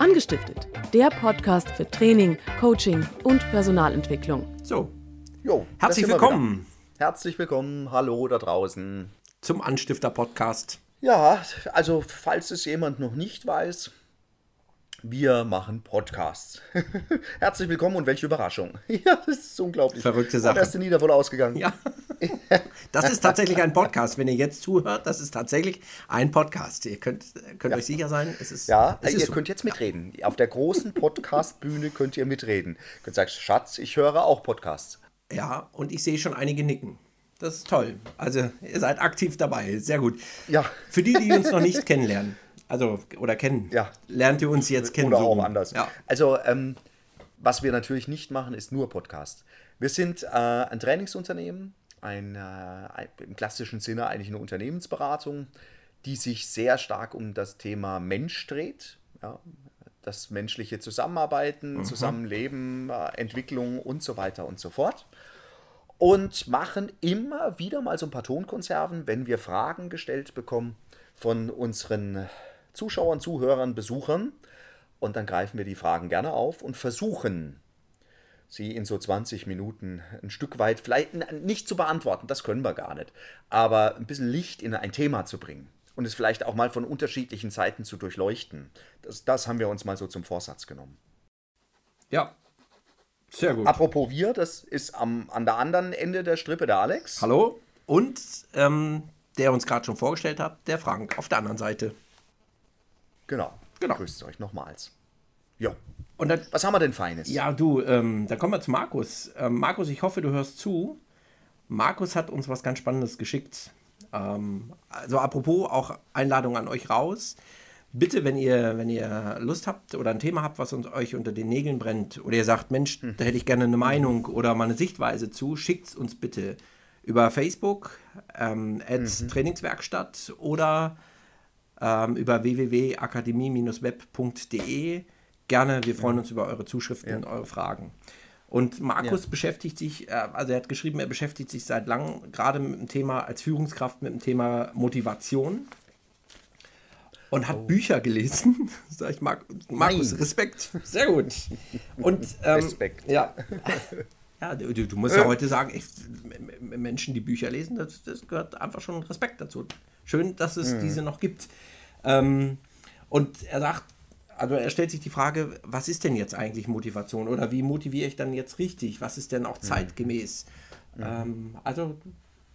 Angestiftet, der Podcast für Training, Coaching und Personalentwicklung. So, Jo, herzlich willkommen. Herzlich willkommen, hallo da draußen. zum Anstifter-Podcast. Ja, also falls es jemand noch nicht weiß, wir machen Podcasts. Herzlich willkommen und welche Überraschung. Ja, das ist unglaublich. Verrückte Und Sache. Da ist Nieder wohl ausgegangen. Ja, das ist tatsächlich ein Podcast. Wenn ihr jetzt zuhört, das ist tatsächlich ein Podcast. Ihr könnt, könnt euch sicher sein, es ist, Ja, es ihr ist so. könnt jetzt mitreden. Auf der großen Podcast-Bühne könnt ihr mitreden. Ihr könnt sagen, Schatz, ich höre auch Podcasts. Ja, und ich sehe schon einige nicken. Das ist toll. Also, ihr seid aktiv dabei. Sehr gut. Ja. Für die, die uns noch nicht kennenlernen, also, oder kennen, Ja. lernt ihr uns jetzt kennen. Oder so auch anders. Ja. Also, ähm, was wir natürlich nicht machen, ist nur Podcast. Wir sind äh, ein Trainingsunternehmen, ein, äh, im klassischen Sinne eigentlich eine Unternehmensberatung, die sich sehr stark um das Thema Mensch dreht. Ja, das menschliche Zusammenarbeiten, Zusammenleben, äh, Entwicklung und so weiter und so fort. Und machen immer wieder mal so ein paar Tonkonserven, wenn wir Fragen gestellt bekommen von unseren Zuschauern, Zuhörern, Besuchern. Und dann greifen wir die Fragen gerne auf und versuchen, sie in so 20 Minuten ein Stück weit, vielleicht nicht zu beantworten, das können wir gar nicht, aber ein bisschen Licht in ein Thema zu bringen und es vielleicht auch mal von unterschiedlichen Seiten zu durchleuchten. Das, das haben wir uns mal so zum Vorsatz genommen. ja. Sehr gut. Apropos wir, das ist am, an der anderen Ende der Strippe der Alex. Hallo. Und ähm, der uns gerade schon vorgestellt hat, der Frank auf der anderen Seite. Genau. Genau. Grüßt euch nochmals. Ja. Und dann, Was haben wir denn Feines? ja, du, ähm, dann kommen wir zu Markus. Ähm, Markus, ich hoffe, du hörst zu. Markus hat uns was ganz Spannendes geschickt. Ähm, also apropos auch Einladung an euch raus. Bitte, wenn ihr, wenn ihr Lust habt oder ein Thema habt, was uns, euch unter den Nägeln brennt, oder ihr sagt, Mensch, da hätte ich gerne eine Meinung oder mal eine Sichtweise zu, schickt es uns bitte über Facebook, ähm, at Trainingswerkstatt oder ähm, über www.akademie-web.de. Gerne, wir freuen uns über eure Zuschriften, eure Fragen. Und Markus beschäftigt sich, äh, also er hat geschrieben, er beschäftigt sich seit langem gerade mit dem Thema, als Führungskraft mit dem Thema Motivation und hat Bücher gelesen. Sag ich, Mar Markus, Nein. Respekt. Sehr gut. Und, ähm, Respekt. Ja. Ja, du, du musst ja heute sagen, ich, Menschen, die Bücher lesen, das, das gehört einfach schon Respekt dazu. Schön, dass es diese noch gibt. Ähm, und er sagt, also er stellt sich die Frage, was ist denn jetzt eigentlich Motivation oder wie motiviere ich dann jetzt richtig? Was ist denn auch zeitgemäß? Ähm, also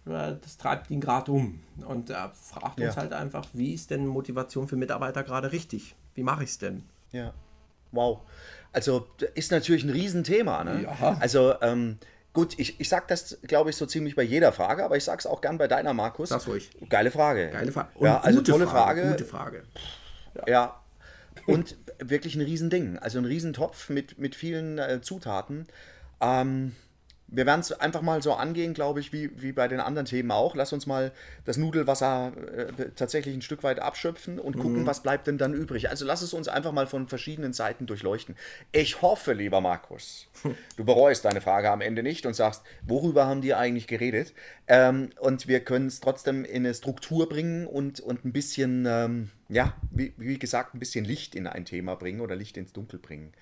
das treibt ihn gerade um und er fragt uns Ja. halt einfach, wie ist denn Motivation für Mitarbeiter gerade richtig? Wie mache ich es denn? Ja. Wow. Also ist natürlich ein Riesenthema. Ne? Ja. Also ähm, gut, ich, ich sag das, glaube ich, so ziemlich bei jeder Frage, aber ich sag's auch gern bei deiner, Markus. Sag's ruhig. Geile Frage. Geile Frage. Ja, also tolle Frage. Gute Frage. Ja. Und wirklich ein Riesending. Also ein Riesentopf mit, mit vielen äh, Zutaten. Ähm, wir werden es einfach mal so angehen, glaube ich, wie, wie bei den anderen Themen auch. Lass uns mal das Nudelwasser äh, tatsächlich ein Stück weit abschöpfen und gucken, was bleibt denn dann übrig. Also lass es uns einfach mal von verschiedenen Seiten durchleuchten. Ich hoffe, lieber Markus, du bereust deine Frage am Ende nicht und sagst, worüber haben die eigentlich geredet? Ähm, und wir können es trotzdem in eine Struktur bringen und, und ein bisschen, ähm, ja, wie, wie gesagt, ein bisschen Licht in ein Thema bringen oder Licht ins Dunkel bringen.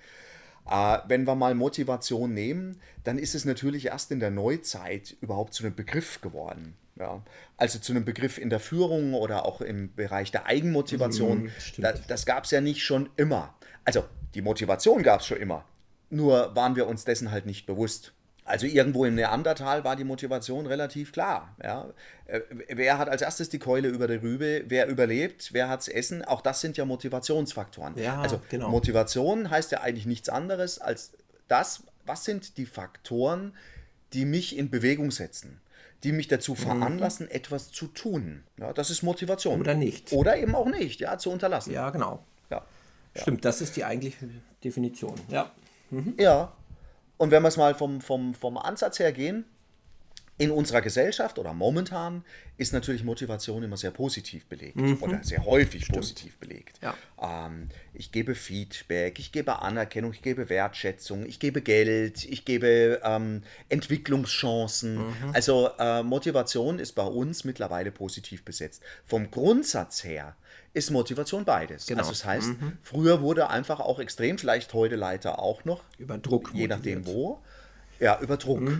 Äh, wenn wir mal Motivation nehmen, dann ist es natürlich erst in der Neuzeit überhaupt zu einem Begriff geworden. Ja, also zu einem Begriff in der Führung oder auch im Bereich der Eigenmotivation. stimmt. da, das gab es ja nicht schon immer. Also die Motivation gab es schon immer. Nur waren wir uns dessen halt nicht bewusst. Also irgendwo im Neandertal war die Motivation relativ klar. Ja. Äh, Wer hat als erstes die Keule über der Rübe? Wer überlebt? Wer hat's Essen? Auch das sind ja Motivationsfaktoren. Ja, also genau. Motivation heißt ja eigentlich nichts anderes als das, was sind die Faktoren, die mich in Bewegung setzen, die mich dazu veranlassen, etwas zu tun. Ja, das ist Motivation. Oder nicht. Oder eben auch nicht, ja, zu unterlassen. Ja, genau. Ja. Stimmt, das ist die eigentliche Definition. Ja. Ja. Und wenn wir es mal vom, vom, vom Ansatz her gehen, In unserer Gesellschaft oder momentan ist natürlich Motivation immer sehr positiv belegt oder sehr häufig positiv belegt. Ja. Ähm, ich gebe Feedback, ich gebe Anerkennung, ich gebe Wertschätzung, ich gebe Geld, ich gebe ähm, Entwicklungschancen. Also äh, Motivation ist bei uns mittlerweile positiv besetzt. Vom Grundsatz her ist Motivation beides. Genau. Also das heißt, früher wurde einfach auch extrem, vielleicht heute leider auch noch, Über Druck. je nachdem motiviert. wo. Ja, über Druck,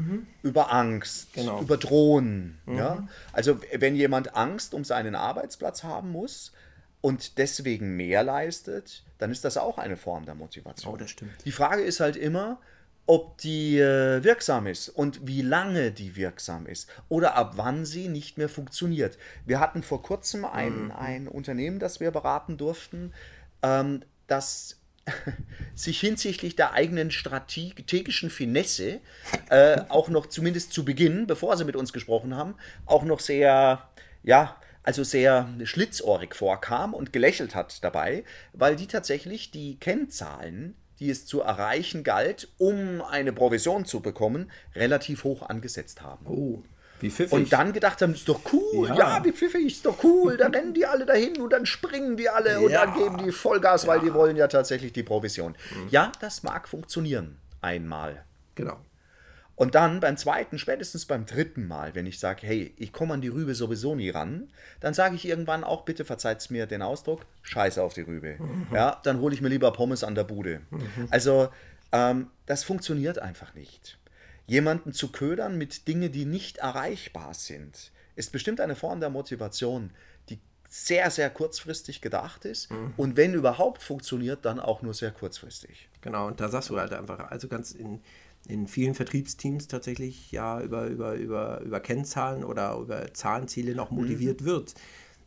über Angst, Genau. über Drohen. Ja? Also wenn jemand Angst um seinen Arbeitsplatz haben muss und deswegen mehr leistet, dann ist das auch eine Form der Motivation. Oh, das stimmt. Die Frage ist halt immer, ob die äh, wirksam ist und wie lange die wirksam ist oder ab wann sie nicht mehr funktioniert. Wir hatten vor kurzem ein, ein Unternehmen, das wir beraten durften, ähm, das sich hinsichtlich der eigenen strategischen Finesse äh, auch noch zumindest zu Beginn, bevor sie mit uns gesprochen haben, auch noch sehr, ja, also sehr schlitzohrig vorkam und gelächelt hat dabei, weil die tatsächlich die Kennzahlen, die es zu erreichen galt, um eine Provision zu bekommen, relativ hoch angesetzt haben. Oh, wie pfiffig. Und dann gedacht haben, ist doch cool, Ja. ja, wie pfiffig, ist doch cool, dann rennen die alle dahin und dann springen die alle und Ja. dann geben die Vollgas, weil die wollen ja tatsächlich die Provision. Ja, das mag funktionieren, einmal. Genau. Und dann beim zweiten, spätestens beim dritten Mal, wenn ich sage, hey, ich komme an die Rübe sowieso nie ran, dann sage ich irgendwann auch, bitte verzeiht mir den Ausdruck, scheiße auf die Rübe. Ja, dann hole ich mir lieber Pommes an der Bude. Also, ähm, das funktioniert einfach nicht. Jemanden zu ködern mit Dingen, die nicht erreichbar sind, ist bestimmt eine Form der Motivation, die sehr, sehr kurzfristig gedacht ist und wenn überhaupt funktioniert, dann auch nur sehr kurzfristig. Genau, und da sagst du halt einfach, also ganz in, in vielen Vertriebsteams tatsächlich ja über, über, über, über Kennzahlen oder über Zahlenziele noch motiviert wird.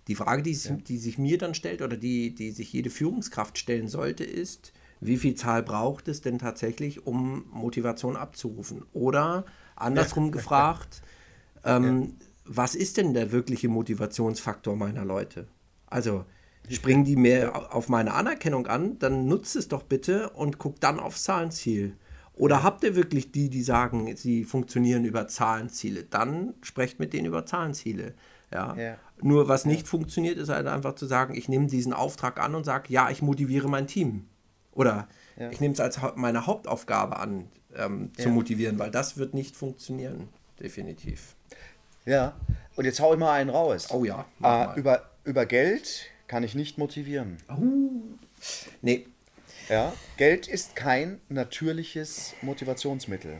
Die Frage, die, sich- die sich mir dann stellt oder die, die sich jede Führungskraft stellen sollte, ist, wie viel Zahl braucht es denn tatsächlich, um Motivation abzurufen? Oder andersrum gefragt, ähm, was ist denn der wirkliche Motivationsfaktor meiner Leute? Also springen die mehr auf meine Anerkennung an, dann nutzt es doch bitte und guckt dann aufs Zahlenziel. Oder habt ihr wirklich die, die sagen, sie funktionieren über Zahlenziele? Dann sprecht mit denen über Zahlenziele. Ja. Ja. Nur was nicht funktioniert, ist halt einfach zu sagen, ich nehme diesen Auftrag an und sage, ja, ich motiviere mein Team. Oder ich nehme es als meine Hauptaufgabe an, ähm, zu Ja. motivieren, weil das wird nicht funktionieren. Definitiv. Ja, und jetzt hau ich mal einen raus. Oh ja. Äh, über, über Geld kann ich nicht motivieren. Nee, Ja, Geld ist kein natürliches Motivationsmittel.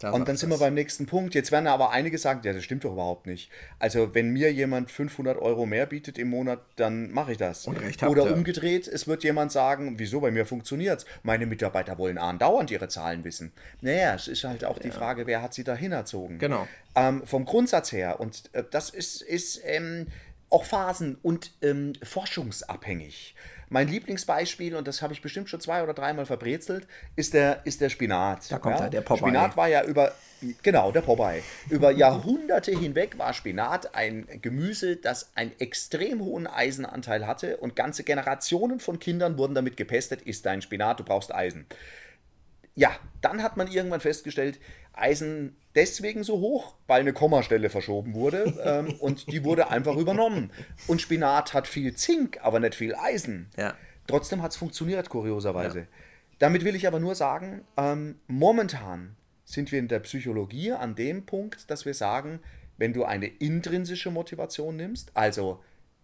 da Und dann sind wir das. beim nächsten Punkt. Jetzt werden aber einige sagen, ja, das stimmt doch überhaupt nicht. Also wenn mir jemand 500 Euro mehr bietet im Monat, dann mache ich das. Und recht habt Oder umgedreht, es wird jemand sagen, wieso, bei mir funktioniert's. Meine Mitarbeiter wollen andauernd ihre Zahlen wissen. Naja, es ist halt auch die Frage, wer hat sie dahin erzogen. Genau. Ähm, vom Grundsatz her, und äh, das ist, ist ähm, auch phasen- und ähm, forschungsabhängig. Mein Lieblingsbeispiel, und das habe ich bestimmt schon zwei oder dreimal verbrezelt, ist der, ist der Spinat. Da kommt er, der Popeye. Spinat war ja über, genau, der Popeye. Über Jahrhunderte hinweg war Spinat ein Gemüse, das einen extrem hohen Eisenanteil hatte und ganze Generationen von Kindern wurden damit gepestet, isst dein Spinat, du brauchst Eisen. Ja, dann hat man irgendwann festgestellt, Eisen deswegen so hoch, weil eine Kommastelle verschoben wurde ähm, und die wurde einfach übernommen. Und Spinat hat viel Zink, aber nicht viel Eisen. Ja. Trotzdem hat es funktioniert, kurioserweise. Damit will ich aber nur sagen, ähm, momentan sind wir in der Psychologie an dem Punkt, dass wir sagen, wenn du eine intrinsische Motivation nimmst, also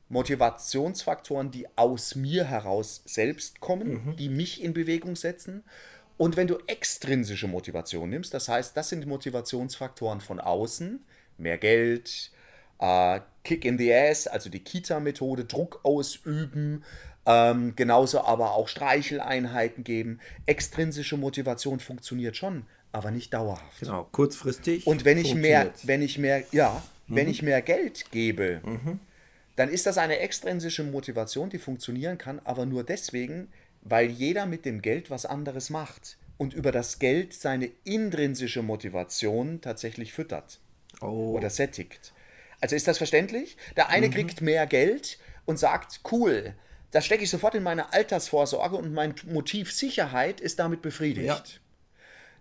Motivationsfaktoren, die aus mir heraus selbst kommen, die mich in Bewegung setzen, und wenn du extrinsische Motivation nimmst, das heißt, das sind Motivationsfaktoren von außen, mehr Geld, äh, Kick in the Ass, also die Kita-Methode, Druck ausüben, ähm, genauso aber auch Streicheleinheiten geben. Extrinsische Motivation funktioniert schon, aber nicht dauerhaft. Genau, kurzfristig. Und wenn ich mehr, wenn ich mehr, ja, wenn ich mehr Geld gebe, dann ist das eine extrinsische Motivation, die funktionieren kann, aber nur deswegen, weil jeder mit dem Geld was anderes macht und über das Geld seine intrinsische Motivation tatsächlich füttert Oh, oder sättigt. Also ist das verständlich? Der eine kriegt mehr Geld und sagt, cool, das stecke ich sofort in meine Altersvorsorge und mein Motiv Sicherheit ist damit befriedigt. Ja.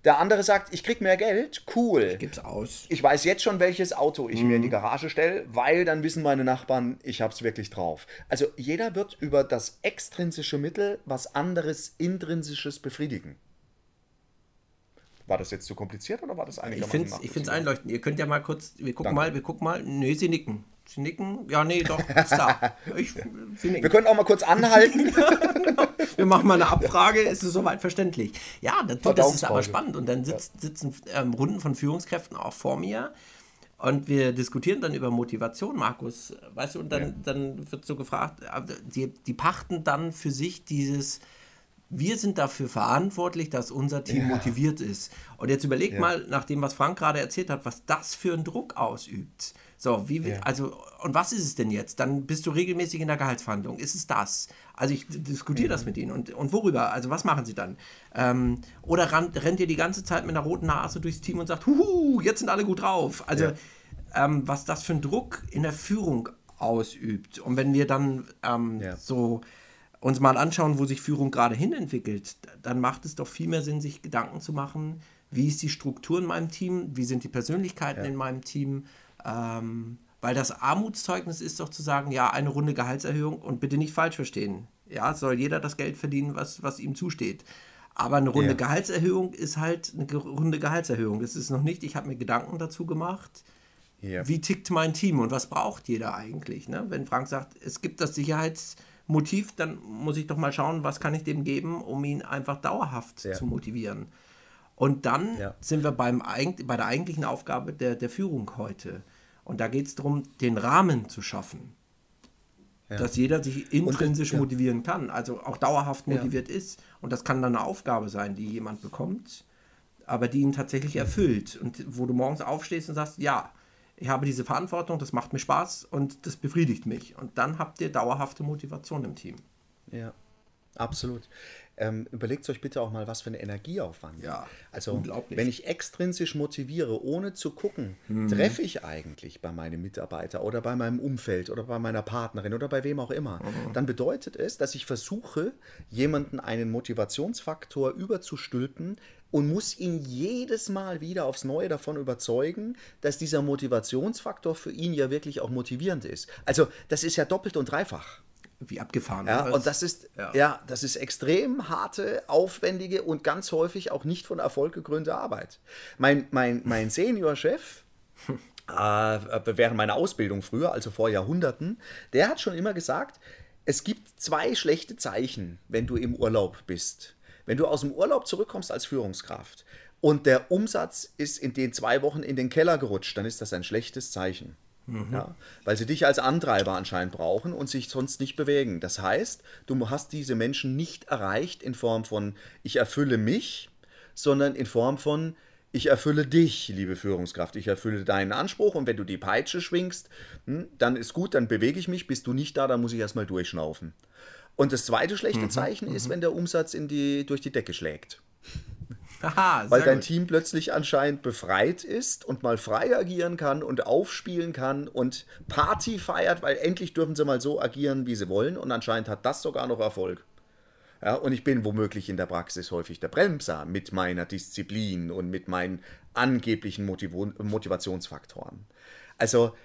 Der andere sagt, ich krieg mehr Geld, cool. Gib's aus. Ich weiß jetzt schon, welches Auto ich mir in die Garage stelle, weil dann wissen meine Nachbarn, ich hab's wirklich drauf. Also jeder wird über das extrinsische Mittel was anderes intrinsisches befriedigen. War das jetzt zu kompliziert oder war das Ich einigermaßen finde es einleuchtend. Ihr könnt ja mal kurz, wir gucken Danke. mal, wir gucken mal. Nee, sie nicken. Sie nicken? Ja, nee, doch, ist da. Ich. Wir können auch mal kurz anhalten. Wir machen mal eine Abfrage, ist es soweit verständlich? Ja, das, das ist aber spannend. Und dann sitzt, sitzen ähm, Runden von Führungskräften auch vor mir und wir diskutieren dann über Motivation, Markus. Weißt du, und dann, dann wird so gefragt, äh, die, die pachten dann für sich dieses. Wir sind dafür verantwortlich, dass unser Team motiviert ist. Und jetzt überleg mal, nach dem, was Frank gerade erzählt hat, was das für einen Druck ausübt. So, wie, Ja. also, und was ist es denn jetzt? Dann bist du regelmäßig in der Gehaltsverhandlung. Ist es das? Also ich diskutiere das mit ihnen. Und, und worüber? Also was machen sie dann? Ähm, oder ran, rennt ihr die ganze Zeit mit einer roten Nase durchs Team und sagt, huhu, jetzt sind alle gut drauf. Also Ja. ähm, was das für einen Druck in der Führung ausübt. Und wenn wir dann ähm, Ja. so uns mal anschauen, wo sich Führung gerade hin entwickelt, dann macht es doch viel mehr Sinn, sich Gedanken zu machen, wie ist die Struktur in meinem Team, wie sind die Persönlichkeiten in meinem Team, ähm, weil das Armutszeugnis ist doch zu sagen, ja, eine Runde Gehaltserhöhung und bitte nicht falsch verstehen. Ja, soll jeder das Geld verdienen, was, was ihm zusteht. Aber eine Runde Ja. Gehaltserhöhung ist halt eine Runde Gehaltserhöhung. Das ist noch nicht, ich habe mir Gedanken dazu gemacht, Ja. wie tickt mein Team und was braucht jeder eigentlich? Ne? Wenn Frank sagt, es gibt das Sicherheitsmotiv, dann muss ich doch mal schauen, was kann ich dem geben, um ihn einfach dauerhaft Ja. zu motivieren. Und dann Ja. sind wir beim, bei der eigentlichen Aufgabe der, der Führung heute. Und da geht es darum, den Rahmen zu schaffen. Dass jeder sich intrinsisch ja. motivieren kann, also auch dauerhaft motiviert ist. Und das kann dann eine Aufgabe sein, die jemand bekommt, aber die ihn tatsächlich erfüllt. Und wo du morgens aufstehst und sagst, ja, ich habe diese Verantwortung, das macht mir Spaß und das befriedigt mich. Und dann habt ihr dauerhafte Motivation im Team. Ja, absolut. Ähm, überlegt euch bitte auch mal, was für ein Energieaufwand. Ja, also wenn ich extrinsisch motiviere, ohne zu gucken, treffe ich eigentlich bei meinem Mitarbeiter oder bei meinem Umfeld oder bei meiner Partnerin oder bei wem auch immer, dann bedeutet es, dass ich versuche, jemanden einen Motivationsfaktor überzustülpen und muss ihn jedes Mal wieder aufs Neue davon überzeugen, dass dieser Motivationsfaktor für ihn ja wirklich auch motivierend ist. Also das ist ja doppelt und dreifach. Wie abgefahren. Ja, und das ist, Ja. ja. das ist extrem harte, aufwendige und ganz häufig auch nicht von Erfolg gekrönte Arbeit. Mein, mein, mein Seniorchef, äh, während meiner Ausbildung früher, also vor Jahrhunderten, der hat schon immer gesagt, es gibt zwei schlechte Zeichen, wenn du im Urlaub bist. Wenn du aus dem Urlaub zurückkommst als Führungskraft und der Umsatz ist in den zwei Wochen in den Keller gerutscht, dann ist das ein schlechtes Zeichen. Ja, weil sie dich als Antreiber anscheinend brauchen und sich sonst nicht bewegen. Das heißt, du hast diese Menschen nicht erreicht in Form von ich erfülle mich, sondern in Form von ich erfülle dich, liebe Führungskraft. Ich erfülle deinen Anspruch und wenn du die Peitsche schwingst, hm, dann ist gut, dann bewege ich mich. Bist du nicht da, dann muss ich erstmal durchschnaufen. Und das zweite schlechte Zeichen ist, wenn der Umsatz in die, durch die Decke schlägt. Sehr Weil dein gut. Team plötzlich anscheinend befreit ist und mal frei agieren kann und aufspielen kann und Party feiert, weil endlich dürfen sie mal so agieren, wie sie wollen. Und anscheinend hat das sogar noch Erfolg. Ja, und ich bin womöglich in der Praxis häufig der Bremser mit meiner Disziplin und mit meinen angeblichen Motivo Motivationsfaktoren. Also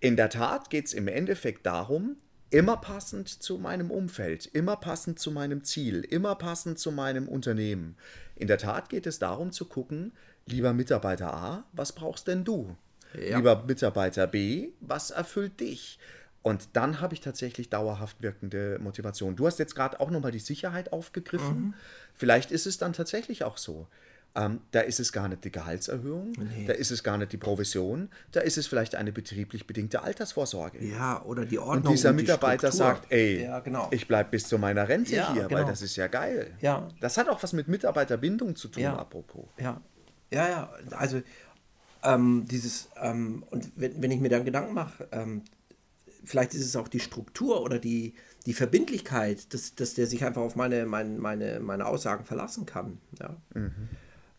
in der Tat geht es im Endeffekt darum, immer passend zu meinem Umfeld, immer passend zu meinem Ziel, immer passend zu meinem Unternehmen. In der Tat geht es darum zu gucken, lieber Mitarbeiter A, was brauchst denn du? Ja. Lieber Mitarbeiter B, was erfüllt dich? Und dann habe ich tatsächlich dauerhaft wirkende Motivation. Du hast jetzt gerade auch nochmal die Sicherheit aufgegriffen. Vielleicht ist es dann tatsächlich auch so. Ähm, da ist es gar nicht die Gehaltserhöhung, da ist es gar nicht die Provision, da ist es vielleicht eine betrieblich bedingte Altersvorsorge. Ja, oder die Ordnung. Und dieser die Mitarbeiter Struktur. sagt, ey, ja, genau. ich bleibe bis zu meiner Rente Ja, hier, weil genau. das ist ja geil. Ja. Das hat auch was mit Mitarbeiterbindung zu tun, Ja. apropos. Ja, ja, ja. Also ähm, dieses, ähm, und wenn, wenn ich mir dann Gedanken mache, ähm, vielleicht ist es auch die Struktur oder die, die Verbindlichkeit, dass, dass der sich einfach auf meine, meine, meine, meine Aussagen verlassen kann. Ja.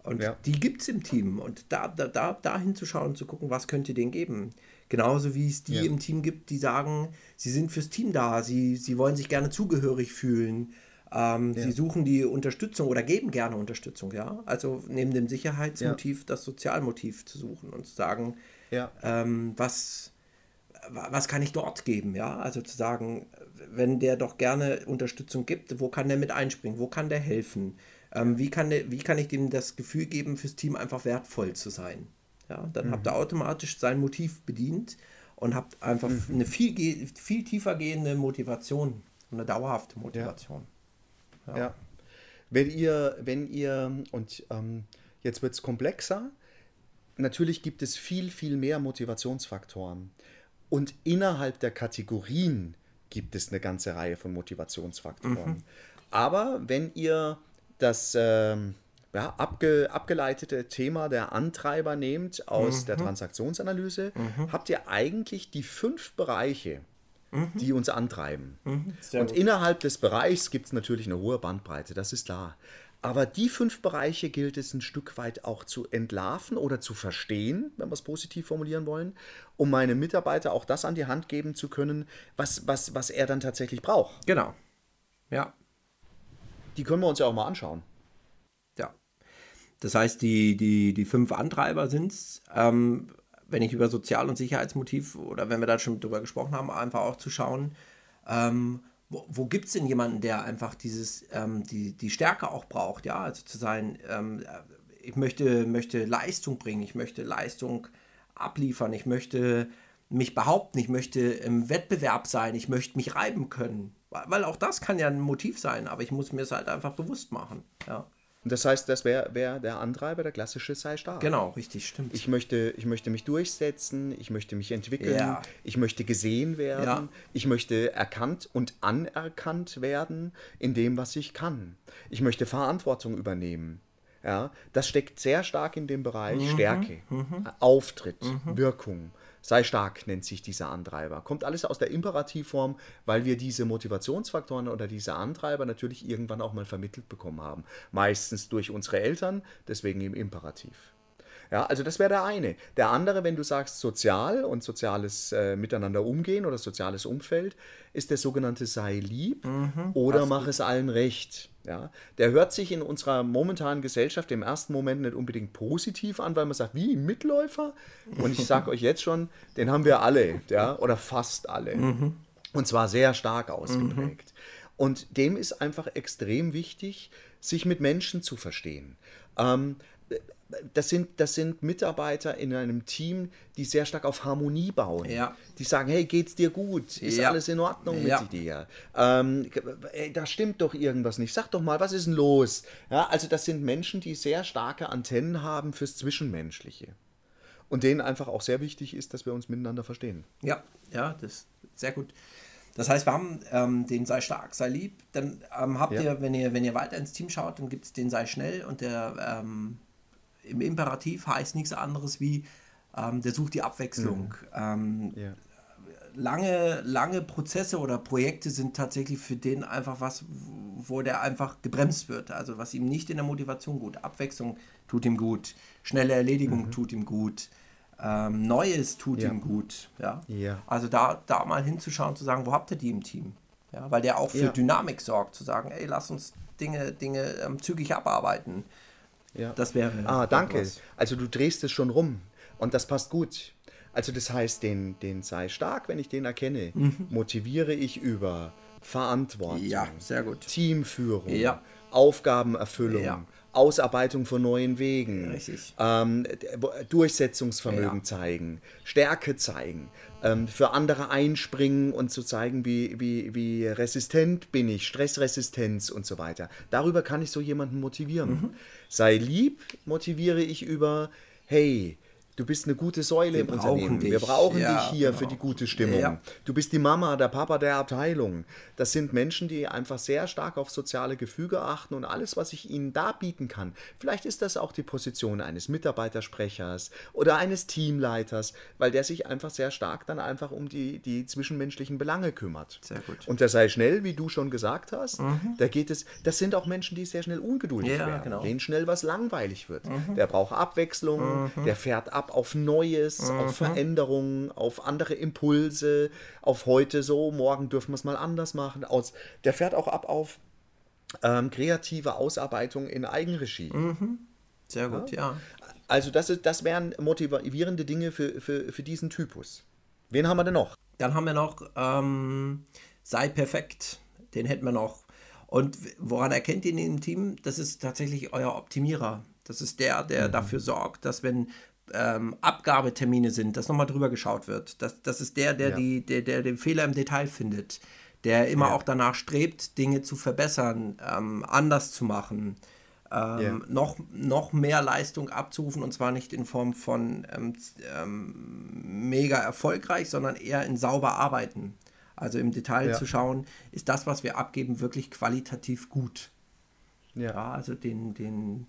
Und Ja. die gibt es im Team. Und da, da, da, da hinzuschauen und zu gucken, was könnte denen geben. Genauso wie es die Ja. im Team gibt, die sagen, sie sind fürs Team da, sie, sie wollen sich gerne zugehörig fühlen. Ähm, Sie suchen die Unterstützung oder geben gerne Unterstützung, ja. Also neben dem Sicherheitsmotiv das Sozialmotiv zu suchen und zu sagen, Ja. ähm, was, was kann ich dort geben, ja? Also zu sagen, wenn der doch gerne Unterstützung gibt, wo kann der mit einspringen, wo kann der helfen? Ähm, wie, kann der, wie kann ich dem das Gefühl geben, fürs Team einfach wertvoll zu sein? Ja, dann habt ihr automatisch sein Motiv bedient und habt einfach eine viel, viel tiefer gehende Motivation, eine dauerhafte Motivation. Ja. Wenn ihr, wenn ihr, und ähm, jetzt wird es komplexer, natürlich gibt es viel, viel mehr Motivationsfaktoren. Und innerhalb der Kategorien gibt es eine ganze Reihe von Motivationsfaktoren. Aber wenn ihr das ähm, ja, abge, abgeleitete Thema der Antreiber nehmt aus der Transaktionsanalyse, habt ihr eigentlich die fünf Bereiche, die uns antreiben. Sehr Und gut. innerhalb des Bereichs gibt es natürlich eine hohe Bandbreite, das ist klar. Aber die fünf Bereiche gilt es ein Stück weit auch zu entlarven oder zu verstehen, wenn wir es positiv formulieren wollen, um meinem Mitarbeiter auch das an die Hand geben zu können, was, was, was er dann tatsächlich braucht. Genau. Ja, Die können wir uns ja auch mal anschauen. Ja. Das heißt, die, die, die fünf Antreiber sind es, ähm, wenn ich über Sozial- und Sicherheitsmotiv oder wenn wir da schon drüber gesprochen haben, einfach auch zu schauen, ähm, wo, wo gibt es denn jemanden, der einfach dieses, ähm, die, die Stärke auch braucht, ja, also zu sein, ähm, ich möchte, möchte Leistung bringen, ich möchte Leistung abliefern, ich möchte mich behaupten, ich möchte im Wettbewerb sein, ich möchte mich reiben können. Weil auch das kann ja ein Motiv sein, aber ich muss mir es halt einfach bewusst machen. Ja. Das heißt, das wäre wär der Antreiber, der klassische sei stark. Genau, richtig, stimmt. Ich möchte, ich möchte mich durchsetzen, ich möchte mich entwickeln, Ja. ich möchte gesehen werden, Ja. ich möchte erkannt und anerkannt werden in dem, was ich kann. Ich möchte Verantwortung übernehmen. Ja, das steckt sehr stark in dem Bereich Mhm. Stärke, Auftritt, Wirkung. Sei stark nennt sich dieser Antreiber. Kommt alles aus der Imperativform, weil wir diese Motivationsfaktoren oder diese Antreiber natürlich irgendwann auch mal vermittelt bekommen haben. Meistens durch unsere Eltern, deswegen im Imperativ. Ja, also das wäre der eine. Der andere, wenn du sagst sozial und soziales äh, Miteinander umgehen oder soziales Umfeld, ist der sogenannte sei lieb oder mach es allen recht. Ja, der hört sich in unserer momentanen Gesellschaft im ersten Moment nicht unbedingt positiv an, weil man sagt, wie Mitläufer? Und ich sage euch jetzt schon, den haben wir alle, ja, oder fast alle. Und zwar sehr stark ausgeprägt. Und dem ist einfach extrem wichtig, sich mit Menschen zu verstehen. Ähm, das sind, das sind Mitarbeiter in einem Team, die sehr stark auf Harmonie bauen. Ja. Die sagen, hey, geht's dir gut? Ist Ja. alles in Ordnung Ja. mit dir? Ähm, ey, da stimmt doch irgendwas nicht. Sag doch mal, was ist denn los? Ja, also das sind Menschen, die sehr starke Antennen haben fürs Zwischenmenschliche. Und denen einfach auch sehr wichtig ist, dass wir uns miteinander verstehen. Ja, ja, das ist sehr gut. Das heißt, wir haben ähm, den sei stark, sei lieb. Dann ähm, habt ihr, wenn ihr, wenn ihr weiter ins Team schaut, dann gibt es den sei schnell und der ähm, im Imperativ heißt nichts anderes wie ähm, der sucht die Abwechslung. Ähm, Ja. lange, lange Prozesse oder Projekte sind tatsächlich für den einfach was, wo der einfach gebremst wird. Also was ihm nicht in der Motivation gut. Abwechslung tut ihm gut. Schnelle Erledigung tut ihm gut. Ähm, Neues tut Mhm. Ja. ihm gut. Ja? Ja. Also da, da mal hinzuschauen, zu sagen, wo habt ihr die im Team? Ja, weil der auch für Ja. Dynamik sorgt, zu sagen, ey, lass uns Dinge, Dinge ähm, zügig abarbeiten. Ja. Das wäre. Ah, danke. etwas. Also du drehst es schon rum und das passt gut. Also das heißt, den, den sei stark, wenn ich den erkenne, motiviere ich über Verantwortung, Mhm. Ja, sehr gut. Teamführung, Ja. Aufgabenerfüllung, Ja. Ausarbeitung von neuen Wegen, ähm, Durchsetzungsvermögen Ja. zeigen, Stärke zeigen, ähm, für andere einspringen und zu zeigen, wie, wie, wie resistent bin ich, Stressresistenz und so weiter. Darüber kann ich so jemanden motivieren. Mhm. Sei lieb, motiviere ich über, hey, du bist eine gute Säule im brauchen Unternehmen. Wir dich. brauchen Ja, dich hier genau. für die gute Stimmung. Ja. Du bist die Mama, der Papa der Abteilung. Das sind Menschen, die einfach sehr stark auf soziale Gefüge achten und alles, was ich ihnen da bieten kann. Vielleicht ist das auch die Position eines Mitarbeitersprechers oder eines Teamleiters, weil der sich einfach sehr stark dann einfach um die, die zwischenmenschlichen Belange kümmert. Sehr gut. Und der sei schnell, wie du schon gesagt hast, da geht es, das sind auch Menschen, die sehr schnell ungeduldig Ja, werden, genau. denen schnell was langweilig wird. Der braucht Abwechslung, der fährt ab auf Neues, auf Veränderungen, auf andere Impulse, auf heute so, morgen dürfen wir es mal anders machen. Aus, der fährt auch ab auf ähm, kreative Ausarbeitung in Eigenregie. Sehr gut, ja. Also das, ist, das wären motivierende Dinge für, für, für diesen Typus. Wen haben wir denn noch? Dann haben wir noch ähm, Sei perfekt. Den hätten wir noch. Und woran erkennt ihr ihn im Team? Das ist tatsächlich euer Optimierer. Das ist der, der dafür sorgt, dass wenn ähm, Abgabetermine sind, dass nochmal drüber geschaut wird. Das, das ist der, der, Ja. die, der, der den Fehler im Detail findet. Der immer Ja. auch danach strebt, Dinge zu verbessern, ähm, anders zu machen. Ähm, Ja. noch, noch mehr Leistung abzurufen und zwar nicht in Form von ähm, ähm, mega erfolgreich, sondern eher in sauber arbeiten. Also im Detail zu schauen, ist das, was wir abgeben, wirklich qualitativ gut. Ja. Ja, also den, den,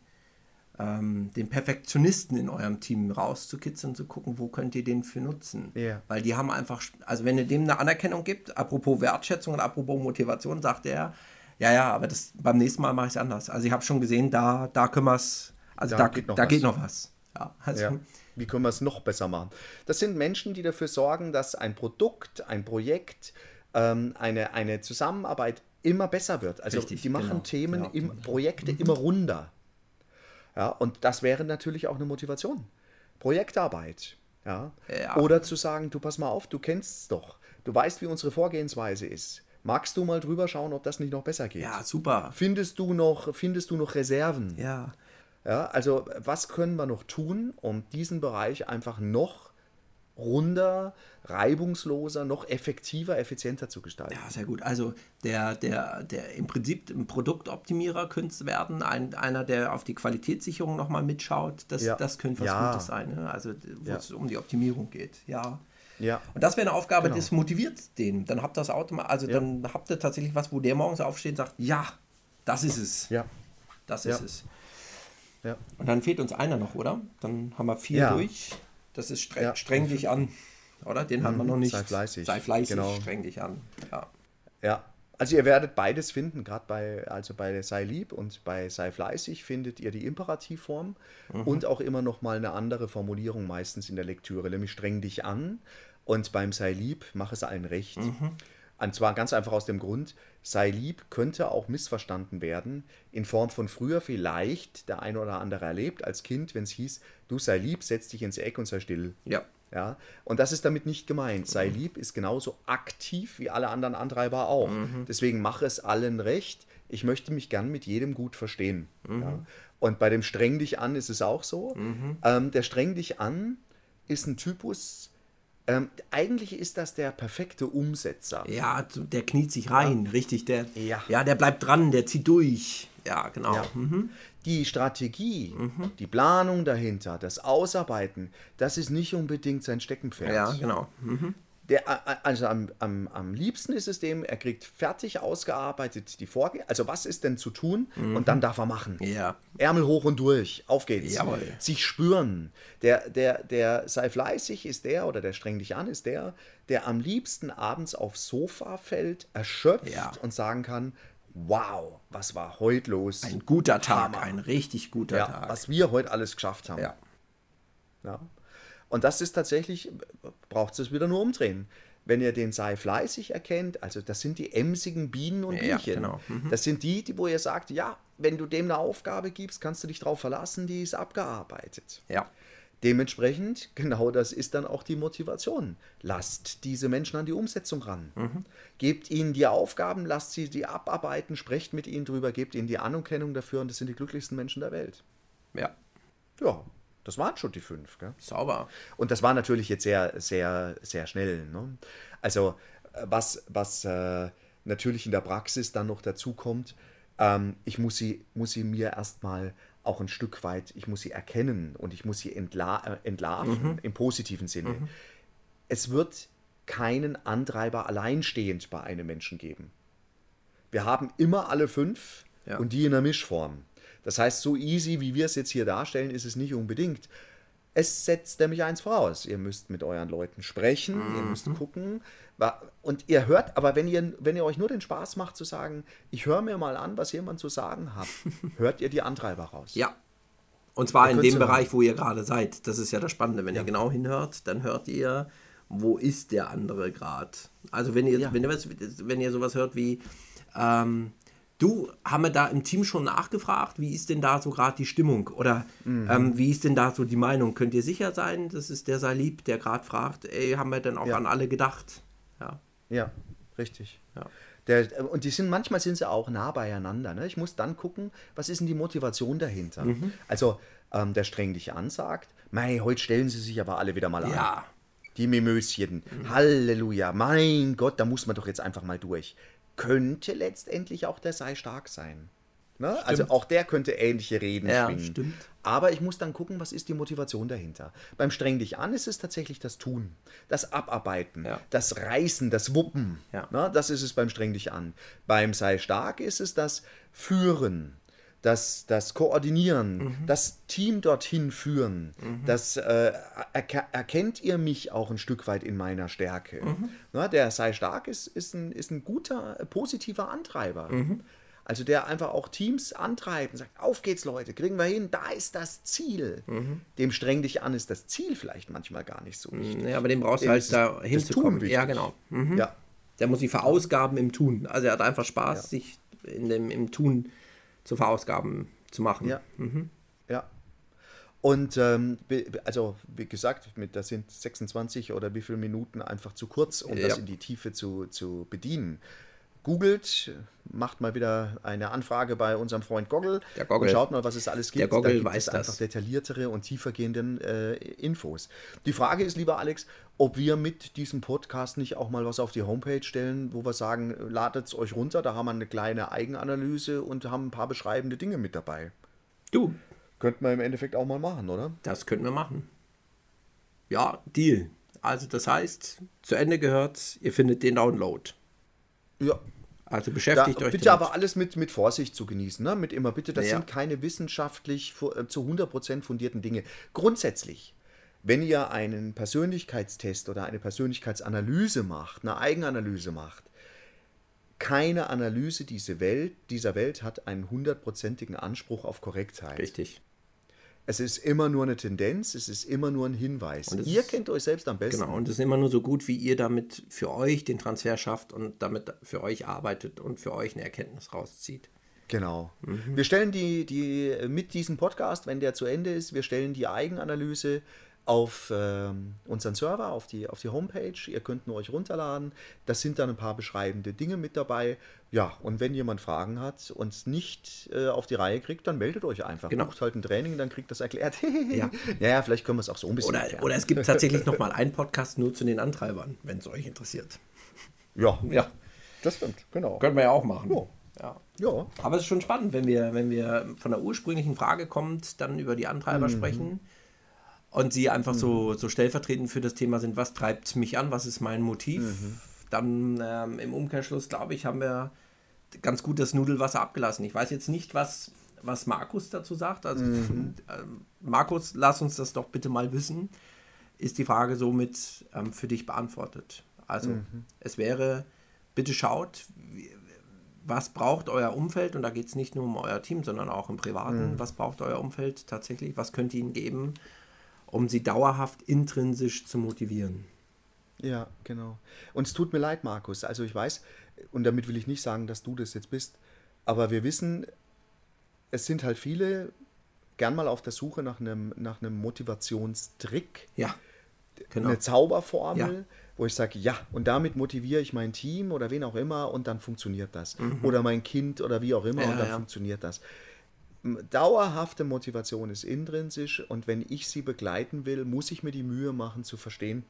ähm, den Perfektionisten in eurem Team rauszukitzeln, zu gucken, wo könnt ihr den für nutzen. Ja. Weil die haben einfach, also wenn ihr dem eine Anerkennung gibt, apropos Wertschätzung und apropos Motivation, sagt er, ja, ja, aber das beim nächsten Mal mache ich es anders. Also ich habe schon gesehen, da, da können wir es, also Da da, geht noch da was. geht noch was. Ja, also, Ja. Wie können wir es noch besser machen? Das sind Menschen, die dafür sorgen, dass ein Produkt, ein Projekt, ähm, eine, eine Zusammenarbeit immer besser wird. Also Richtig, die machen genau. Themen, Ja, im, Projekte immer runder. Ja, und das wäre natürlich auch eine Motivation. Projektarbeit. Ja. Ja. Oder zu sagen, du pass mal auf, du kennst es doch. Du weißt, wie unsere Vorgehensweise ist. Magst du mal drüber schauen, ob das nicht noch besser geht? ja, super. Findest du noch, findest du noch Reserven? Ja, Ja, also was können wir noch tun, um diesen Bereich einfach noch runder, reibungsloser, noch effektiver, effizienter zu gestalten? Ja, sehr gut. Also der, der, der im Prinzip ein Produktoptimierer könnte es werden, ein, einer, der auf die Qualitätssicherung nochmal mitschaut. Das, Ja. das könnte was Ja. Gutes sein, ne? also wo Ja. es um die Optimierung geht. Ja. Ja. Und das wäre eine Aufgabe, Genau. das motiviert den. Dann habt ihr das Automatisch, also dann habt ihr tatsächlich was, wo der morgens aufsteht und sagt, ja, das ist es. Ja. Das ist es. Ja. Und dann fehlt uns einer noch, oder? Dann haben wir vier Ja. durch. Das ist streng, Ja. Mhm. streng dich an. Oder? Den hat man noch nicht. sei fleißig. Sei fleißig, Genau. streng dich an. Ja. Ja. Also ihr werdet beides finden, gerade bei, also bei Sei lieb und bei Sei fleißig findet ihr die Imperativform und auch immer noch mal eine andere Formulierung meistens in der Lektüre, nämlich streng dich an und beim Sei lieb, mach es allen recht. Und zwar ganz einfach aus dem Grund, sei lieb könnte auch missverstanden werden, in Form von früher vielleicht der eine oder andere erlebt als Kind, wenn es hieß, du sei lieb, setz dich ins Eck und sei still. Ja. Ja, und das ist damit nicht gemeint. Sei lieb ist genauso aktiv wie alle anderen Antreiber auch. Deswegen mache es allen recht. Ich möchte mich gern mit jedem gut verstehen. Ja. Und bei dem Streng dich an ist es auch so. Ähm, der Streng dich an ist ein Typus, ähm, eigentlich ist das der perfekte Umsetzer. Ja, der kniet sich rein, richtig. Der, Ja. ja, der bleibt dran, der zieht durch. Ja, genau. Ja. Mhm. Die Strategie, die Planung dahinter, das Ausarbeiten, das ist nicht unbedingt sein Steckenpferd. Ja, genau. Mhm. Der, also am, am, am liebsten ist es dem, er kriegt fertig ausgearbeitet die Vorgehen. Also was ist denn zu tun? Und dann darf er machen. Ja. Ärmel hoch und durch, auf geht's. Jawohl. Sich spüren. Der, der, der sei fleißig ist der, oder der streng dich an ist der, der am liebsten abends aufs Sofa fällt, erschöpft Ja. und sagen kann, wow, was war heute los? Ein guter Tag, Hammer. ein richtig guter ja, Tag. was wir heute alles geschafft haben. ja. Ja. Und das ist tatsächlich, braucht es wieder nur umdrehen. Wenn ihr den sei fleißig erkennt, also das sind die emsigen Bienen und Ja, Bienchen. genau. Mhm. Das sind die, die, wo ihr sagt, ja, wenn du dem eine Aufgabe gibst, kannst du dich darauf verlassen, die ist abgearbeitet. ja. Dementsprechend, genau das ist dann auch die Motivation. Lasst diese Menschen an die Umsetzung ran. Mhm. Gebt ihnen die Aufgaben, lasst sie die abarbeiten, sprecht mit ihnen drüber, gebt ihnen die Anerkennung dafür und das sind die glücklichsten Menschen der Welt. Ja. Ja, das waren schon die fünf. Gell? Sauber. Und das war natürlich jetzt sehr, sehr, sehr schnell. Ne? Also, äh, was, was äh, natürlich in der Praxis dann noch dazu kommt, ähm, ich muss sie, muss sie mir erstmal auch ein Stück weit, ich muss sie erkennen und ich muss sie entla äh, entlarven im positiven Sinne. Es wird keinen Antreiber alleinstehend bei einem Menschen geben. Wir haben immer alle fünf Ja. und die in der Mischform. Das heißt, so easy, wie wir es jetzt hier darstellen, ist es nicht unbedingt. Es setzt nämlich eins voraus. Ihr müsst mit euren Leuten sprechen, ihr müsst gucken. Und ihr hört, aber wenn ihr, wenn ihr euch nur den Spaß macht zu sagen, ich höre mir mal an, was jemand zu sagen hat, hört ihr die Antreiber raus. Ja. Und zwar in dem ja- Bereich, wo ihr gerade seid. Das ist ja das Spannende. Wenn ihr genau hinhört, dann hört ihr, wo ist der andere gerade. Also wenn ihr, Ja. wenn, ihr wenn ihr sowas hört wie, ähm, Du, haben wir da im Team schon nachgefragt, wie ist denn da so gerade die Stimmung? Oder ähm, wie ist denn da so die Meinung? Könnt ihr sicher sein, das ist der Salib, der gerade fragt, ey, haben wir denn auch Ja. an alle gedacht? Ja. Ja, richtig. Ja. Der, und die sind manchmal sind sie auch nah beieinander. Ne? Ich muss dann gucken, was ist denn die Motivation dahinter. Mhm. Also ähm, der streng dich ansagt, mei, heute stellen sie sich aber alle wieder mal an. Ja. Die Mimöschen. Halleluja. Mein Gott, da muss man doch jetzt einfach mal durch. Könnte letztendlich auch der sei stark sein. Ne? Also auch der könnte ähnliche Reden Ja, schwingen. stimmt. Aber ich muss dann gucken, was ist die Motivation dahinter. Beim Streng dich an ist es tatsächlich das Tun, das Abarbeiten, Ja. das Reißen, das Wuppen. Ja. Ne? Das ist es beim Streng dich an. Beim Sei stark ist es das Führen, das, das Koordinieren, Mhm. das Team dorthin führen. Das äh, erke erkennt ihr mich auch ein Stück weit in meiner Stärke. Mhm. Ne? Der Sei stark ist, ist, ein, ist ein guter, äh, positiver Antreiber. Mhm. Also der einfach auch Teams antreibt und sagt, auf geht's Leute, kriegen wir hin, da ist das Ziel. Mhm. Dem streng dich an ist das Ziel vielleicht manchmal gar nicht so wichtig. Ja, aber dem brauchst du halt da hinzukommen. Ja, genau. Mhm. Ja, Der muss sich verausgaben im Tun. Also er hat einfach Spaß, Ja. sich in dem, im Tun zu verausgaben zu machen. ja, ja. Und ähm, also wie gesagt, mit, das sind 26 oder wie viele Minuten einfach zu kurz, um das Ja. in die Tiefe zu, zu bedienen. Googelt, macht mal wieder eine Anfrage bei unserem Freund Goggle Der Goggle. und schaut mal, was es alles gibt. Der Goggle da gibt weiß es einfach das. detailliertere und tiefergehenden äh, Infos. Die Frage ist, lieber Alex, ob wir mit diesem Podcast nicht auch mal was auf die Homepage stellen, wo wir sagen, ladet es euch runter, da haben wir eine kleine Eigenanalyse und haben ein paar beschreibende Dinge mit dabei. Du, Könnten wir im Endeffekt auch mal machen, oder? das könnten wir machen. Ja, Deal. Also das heißt, zu Ende gehört, ihr findet den Download. Ja. Also beschäftigt euch bitte aber alles mit, mit Vorsicht zu genießen. Ne? Mit immer bitte, das Ja. sind keine wissenschaftlich äh, zu 100% fundierten Dinge. Grundsätzlich, wenn ihr einen Persönlichkeitstest oder eine Persönlichkeitsanalyse macht, eine Eigenanalyse macht, keine Analyse diese Welt, dieser Welt hat einen hundertprozentigen Anspruch auf Korrektheit. Richtig. Es ist immer nur eine Tendenz, es ist immer nur ein Hinweis. Und Ihr kennt euch selbst am besten. Genau. Und es ist immer nur so gut, wie ihr damit für euch den Transfer schafft und damit für euch arbeitet und für euch eine Erkenntnis rauszieht. Genau. Mhm. Wir stellen die, die mit diesem Podcast, wenn der zu Ende ist, wir stellen die Eigenanalyse auf ähm, unseren Server, auf die, auf die Homepage. Ihr könnt nur euch runterladen. Das sind dann ein paar beschreibende Dinge mit dabei. Ja, und wenn jemand Fragen hat und es nicht äh, auf die Reihe kriegt, dann meldet euch einfach. Genau. Bucht halt ein Training, dann kriegt das erklärt. Ja. ja, vielleicht können wir es auch so ein bisschen Oder, erklären. oder es gibt tatsächlich nochmal einen Podcast nur zu den Antreibern, wenn es euch interessiert. ja, Ja, das stimmt, genau. können wir ja auch machen. Ja. Ja. Ja, Aber es ist schon spannend, wenn wir, wenn wir von der ursprünglichen Frage kommt, dann über die Antreiber sprechen und sie einfach so, so stellvertretend für das Thema sind, was treibt mich an, was ist mein Motiv. Dann ähm, im Umkehrschluss, glaube ich, haben wir ganz gut das Nudelwasser abgelassen. Ich weiß jetzt nicht, was, was Markus dazu sagt. Also, ähm, Markus, lass uns das doch bitte mal wissen. Ist die Frage somit ähm, für dich beantwortet? Also, es wäre, bitte schaut, was braucht euer Umfeld, und da geht es nicht nur um euer Team, sondern auch im Privaten, was braucht euer Umfeld tatsächlich, was könnt ihr ihnen geben, um sie dauerhaft intrinsisch zu motivieren. Ja, genau. Und es tut mir leid, Markus. Also ich weiß, und damit will ich nicht sagen, dass du das jetzt bist, aber wir wissen, es sind halt viele gern mal auf der Suche nach einem, nach einem Motivationstrick, Ja, genau. eine Zauberformel, Ja. wo ich sage, ja, und damit motiviere ich mein Team oder wen auch immer und dann funktioniert das. Oder mein Kind oder wie auch immer Mhm. Ja, und dann ja. funktioniert das. Dauerhafte Motivation ist intrinsisch und wenn ich sie begleiten will, muss ich mir die Mühe machen zu verstehen,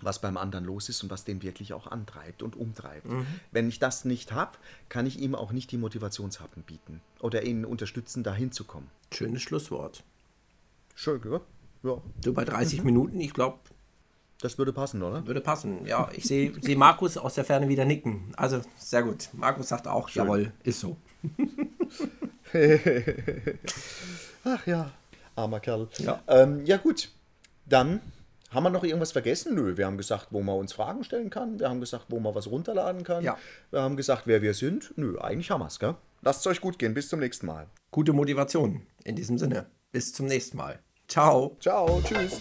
was beim anderen los ist und was den wirklich auch antreibt und umtreibt. Mhm. Wenn ich das nicht habe, kann ich ihm auch nicht die Motivationshappen bieten oder ihn unterstützen, dahin zu kommen. Schönes Schlusswort. Schön, gell? Ja, So bei 30 Minuten, ich glaube, das würde passen, oder? würde passen. Ja, ich sehe seh Markus aus der Ferne wieder nicken. Also sehr gut. Markus sagt auch, jawohl, ist so. Ach ja, armer Kerl. Ja. Ähm, ja gut, dann haben wir noch irgendwas vergessen? Nö, wir haben gesagt, wo man uns Fragen stellen kann. Wir haben gesagt, wo man was runterladen kann. Ja. Wir haben gesagt, wer wir sind. Nö, eigentlich haben wir es, gell? Lasst es euch gut gehen. Bis zum nächsten Mal. Gute Motivation in diesem Sinne. Bis zum nächsten Mal. Ciao. Ciao, tschüss.